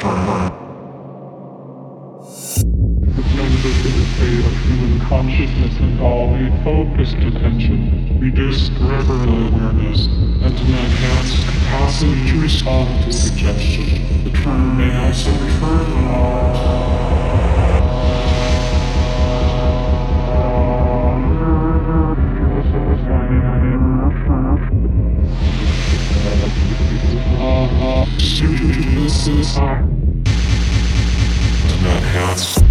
The numbers indicate a human consciousness involving focused attention, reduced peripheral awareness, and an enhanced capacity to respond to suggestion. The term may also refer to art. Uh-huh. Uh, uh, enhance